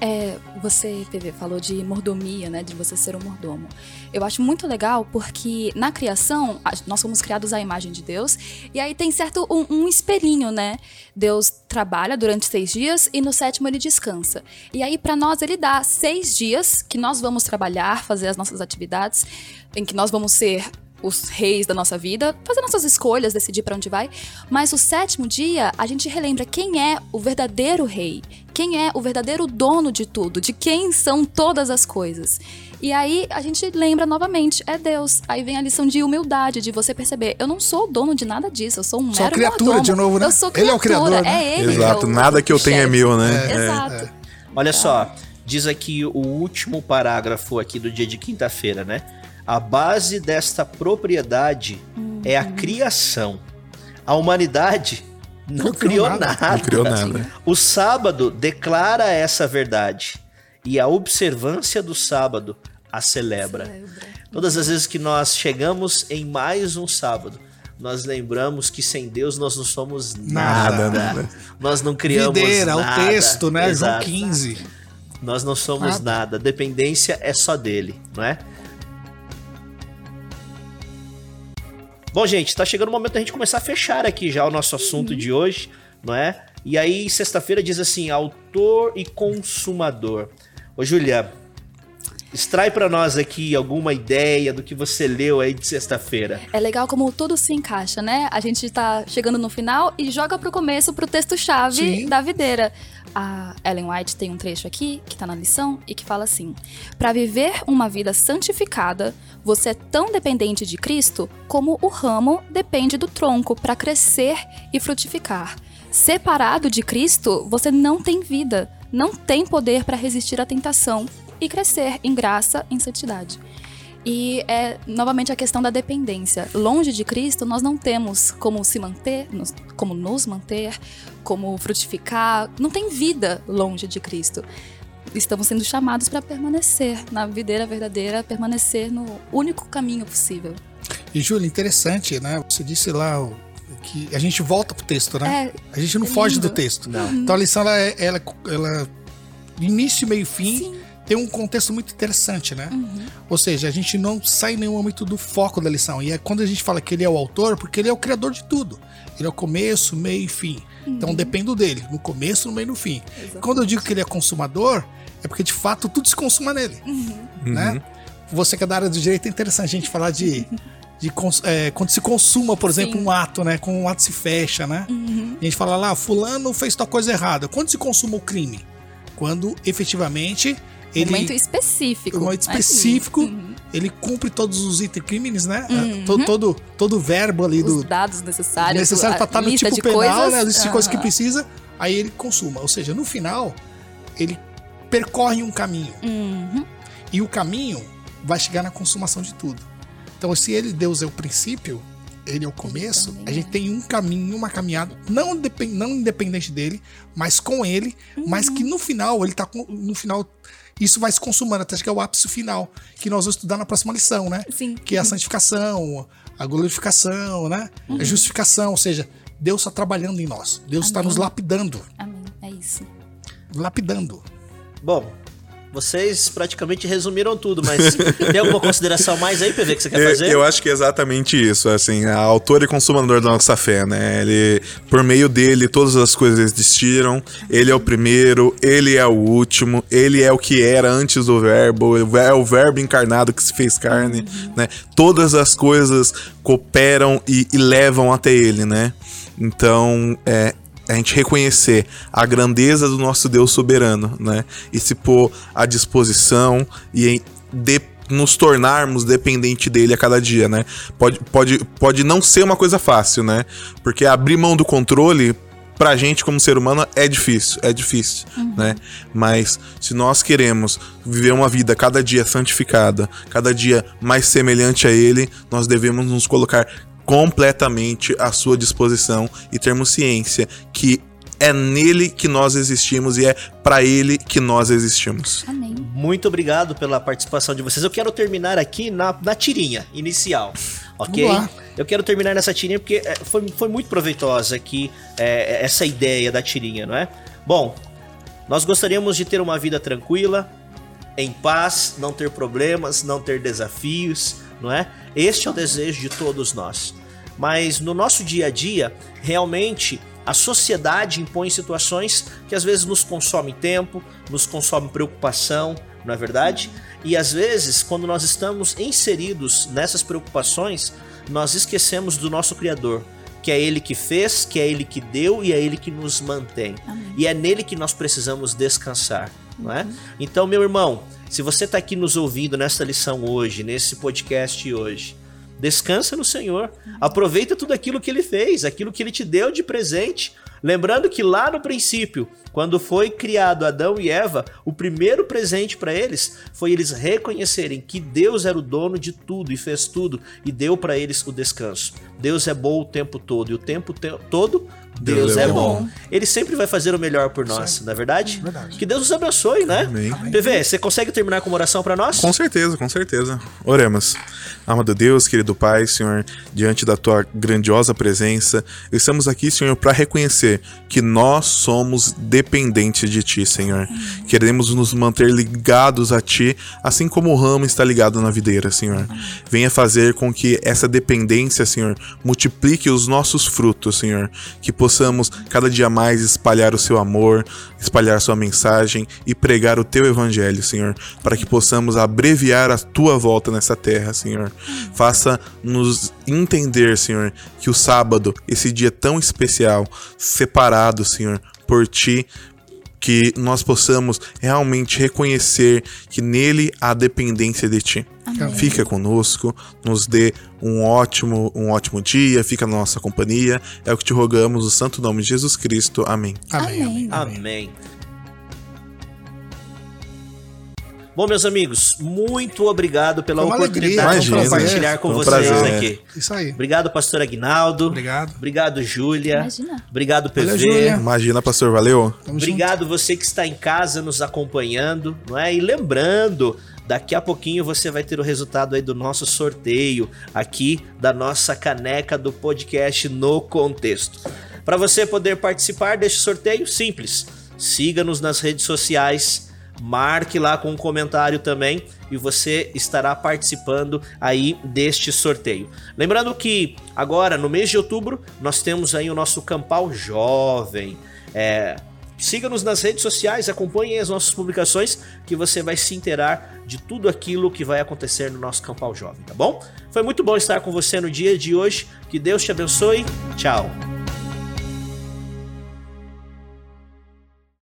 É, você, PV, falou de mordomia, né? De você ser um mordomo. Eu acho muito legal porque na criação, nós fomos criados à imagem de Deus, e aí tem certo um, um espelhinho, né? Deus trabalha durante seis dias e no sétimo ele descansa. E aí, para nós, ele dá seis dias que nós vamos trabalhar, fazer as nossas atividades, em que nós vamos ser os reis da nossa vida, fazer nossas escolhas, decidir para onde vai. Mas o sétimo dia, a gente relembra quem é o verdadeiro rei, quem é o verdadeiro dono de tudo, de quem são todas as coisas. E aí a gente lembra novamente, é Deus. Aí vem a lição de humildade, de você perceber, eu não sou dono de nada disso, eu sou um sou mero criatura mordomo. de novo, né? Eu sou criatura, ele é o criador, né? é ele. Exato, é o, nada que eu tenha é meu, né? É, Exato. É. Olha só, diz aqui o último parágrafo aqui do dia de quinta-feira, né? A base desta propriedade uhum. é a criação. A humanidade não, não criou, nada. nada. Não criou nada. O sábado declara essa verdade e a observância do sábado a celebra. celebra. Todas as vezes que nós chegamos em mais um sábado, nós lembramos que sem Deus nós não somos nada. nada, nada. Nós não criamos Videira, nada. o texto, né? Exato. João 15. Nós não somos nada. nada. Dependência é só dele, não é? Bom, gente, tá chegando o momento da gente começar a fechar aqui já o nosso assunto uhum. de hoje, não é? E aí, sexta-feira diz assim: autor e consumador. Ô, Julia, extrai para nós aqui alguma ideia do que você leu aí de sexta-feira. É legal como tudo se encaixa, né? A gente tá chegando no final e joga pro começo pro texto-chave da videira. A Ellen White tem um trecho aqui que está na lição e que fala assim: Para viver uma vida santificada, você é tão dependente de Cristo como o ramo depende do tronco para crescer e frutificar. Separado de Cristo, você não tem vida, não tem poder para resistir à tentação e crescer em graça em santidade. E é novamente a questão da dependência. Longe de Cristo, nós não temos como se manter, como nos manter, como frutificar. Não tem vida longe de Cristo. Estamos sendo chamados para permanecer na videira verdadeira, permanecer no único caminho possível. E Júlia, interessante, né? Você disse lá que a gente volta pro texto, né? É, a gente não é foge do texto. Não. Então a lição ela, é, ela, ela início, meio, fim. Sim tem um contexto muito interessante, né? Uhum. Ou seja, a gente não sai em nenhum momento do foco da lição. E é quando a gente fala que ele é o autor, porque ele é o criador de tudo. Ele é o começo, meio e fim. Então, uhum. Então dependo dele, no começo, no meio e no fim. Exatamente. Quando eu digo que ele é consumador, é porque de fato tudo se consuma nele. Uhum. Né? Uhum. Você que é da área do direito, é interessante a gente falar de. de é, quando se consuma, por exemplo, Sim. um ato, né? Quando um ato se fecha, né? Uhum. a gente fala lá, fulano fez tal coisa errada. Quando se consuma o crime? Quando efetivamente ele, momento específico. Um momento específico, uhum. ele cumpre todos os itens crimes, né? Uhum. Todo, todo, todo o verbo ali os do. dados necessários. Necessário pra estar no tipo penal, coisas, né? A lista de coisas que precisa, aí ele consuma. Ou seja, no final, ele percorre um caminho. Uhum. E o caminho vai chegar na consumação de tudo. Então, se ele, Deus, é o princípio, ele é o começo, a gente tem um caminho, uma caminhada, não, depend, não independente dele, mas com ele, uhum. mas que no final, ele tá com, no final isso vai se consumando até que é o ápice final, que nós vamos estudar na próxima lição, né? Sim. Que é a santificação, a glorificação, né? Uhum. A justificação, ou seja, Deus está trabalhando em nós. Deus está nos lapidando. Amém. É isso. Lapidando. Bom, vocês praticamente resumiram tudo, mas tem alguma consideração mais aí, PV, que você quer fazer? Eu, eu acho que é exatamente isso, assim, a autor e consumador da nossa fé, né? Ele, por meio dele, todas as coisas existiram, ele é o primeiro, ele é o último, ele é o que era antes do verbo, é o verbo encarnado que se fez carne, uhum. né? Todas as coisas cooperam e, e levam até ele, né? Então, é, a gente reconhecer a grandeza do nosso Deus soberano, né? E se pôr à disposição e de, nos tornarmos dependente dele a cada dia, né? Pode, pode, pode não ser uma coisa fácil, né? Porque abrir mão do controle pra gente como ser humano é difícil, é difícil, né? Mas se nós queremos viver uma vida cada dia santificada, cada dia mais semelhante a ele, nós devemos nos colocar completamente à sua disposição e termos ciência que é nele que nós existimos e é para ele que nós existimos. Amém. Muito obrigado pela participação de vocês. Eu quero terminar aqui na, na tirinha inicial, ok? Vamos lá. Eu quero terminar nessa tirinha porque é, foi, foi muito proveitosa aqui é, essa ideia da tirinha, não é? Bom, nós gostaríamos de ter uma vida tranquila, em paz, não ter problemas, não ter desafios, não é? Este é o desejo de todos nós. Mas no nosso dia a dia, realmente a sociedade impõe situações que às vezes nos consomem tempo, nos consomem preocupação, não é verdade? E às vezes, quando nós estamos inseridos nessas preocupações, nós esquecemos do nosso Criador, que é Ele que fez, que é Ele que deu e é Ele que nos mantém. Amém. E é nele que nós precisamos descansar, não é? Então, meu irmão, se você está aqui nos ouvindo nesta lição hoje, nesse podcast hoje, descansa no Senhor. Aproveita tudo aquilo que ele fez, aquilo que ele te deu de presente. Lembrando que lá no princípio, quando foi criado Adão e Eva, o primeiro presente para eles foi eles reconhecerem que Deus era o dono de tudo e fez tudo e deu para eles o descanso. Deus é bom o tempo todo e o tempo te todo Deus, Deus é, é bom. bom. Ele sempre vai fazer o melhor por nós, Isso não é verdade? Verdade. Que Deus nos abençoe, né? Amém. PV, você consegue terminar com uma oração para nós? Com certeza, com certeza. Oremos. Amado Deus, querido Pai, Senhor, diante da tua grandiosa presença, estamos aqui, Senhor, para reconhecer que nós somos dependentes de ti, Senhor. Queremos nos manter ligados a ti, assim como o ramo está ligado na videira, Senhor. Venha fazer com que essa dependência, Senhor, multiplique os nossos frutos, Senhor. Que possamos cada dia mais espalhar o seu amor, espalhar sua mensagem e pregar o teu evangelho, Senhor, para que possamos abreviar a tua volta nessa terra, Senhor. Faça-nos entender, Senhor, que o sábado, esse dia tão especial, separado, Senhor, por ti, que nós possamos realmente reconhecer que nele há dependência de ti. Amém. Fica conosco, nos dê um ótimo, um ótimo dia, fica na nossa companhia. É o que te rogamos, no santo nome de Jesus Cristo. Amém. Amém. Amém. Amém. Bom, meus amigos, muito obrigado pela Foi uma oportunidade alegria, de compartilhar com foi um vocês prazer. aqui. Isso aí. Obrigado, pastor Aguinaldo. Obrigado. Obrigado, Júlia. Imagina. Obrigado, PV. Valeu. Imagina, pastor, valeu? Tamo Obrigado você que está em casa nos acompanhando, não é? E lembrando, daqui a pouquinho você vai ter o resultado aí do nosso sorteio aqui da nossa caneca do podcast no contexto. Para você poder participar deste sorteio, simples. Siga-nos nas redes sociais, marque lá com um comentário também e você estará participando aí deste sorteio. Lembrando que agora no mês de outubro nós temos aí o nosso Campal Jovem. É, Siga-nos nas redes sociais, acompanhem as nossas publicações que você vai se inteirar de tudo aquilo que vai acontecer no nosso Campal Jovem, tá bom? Foi muito bom estar com você no dia de hoje. Que Deus te abençoe. Tchau.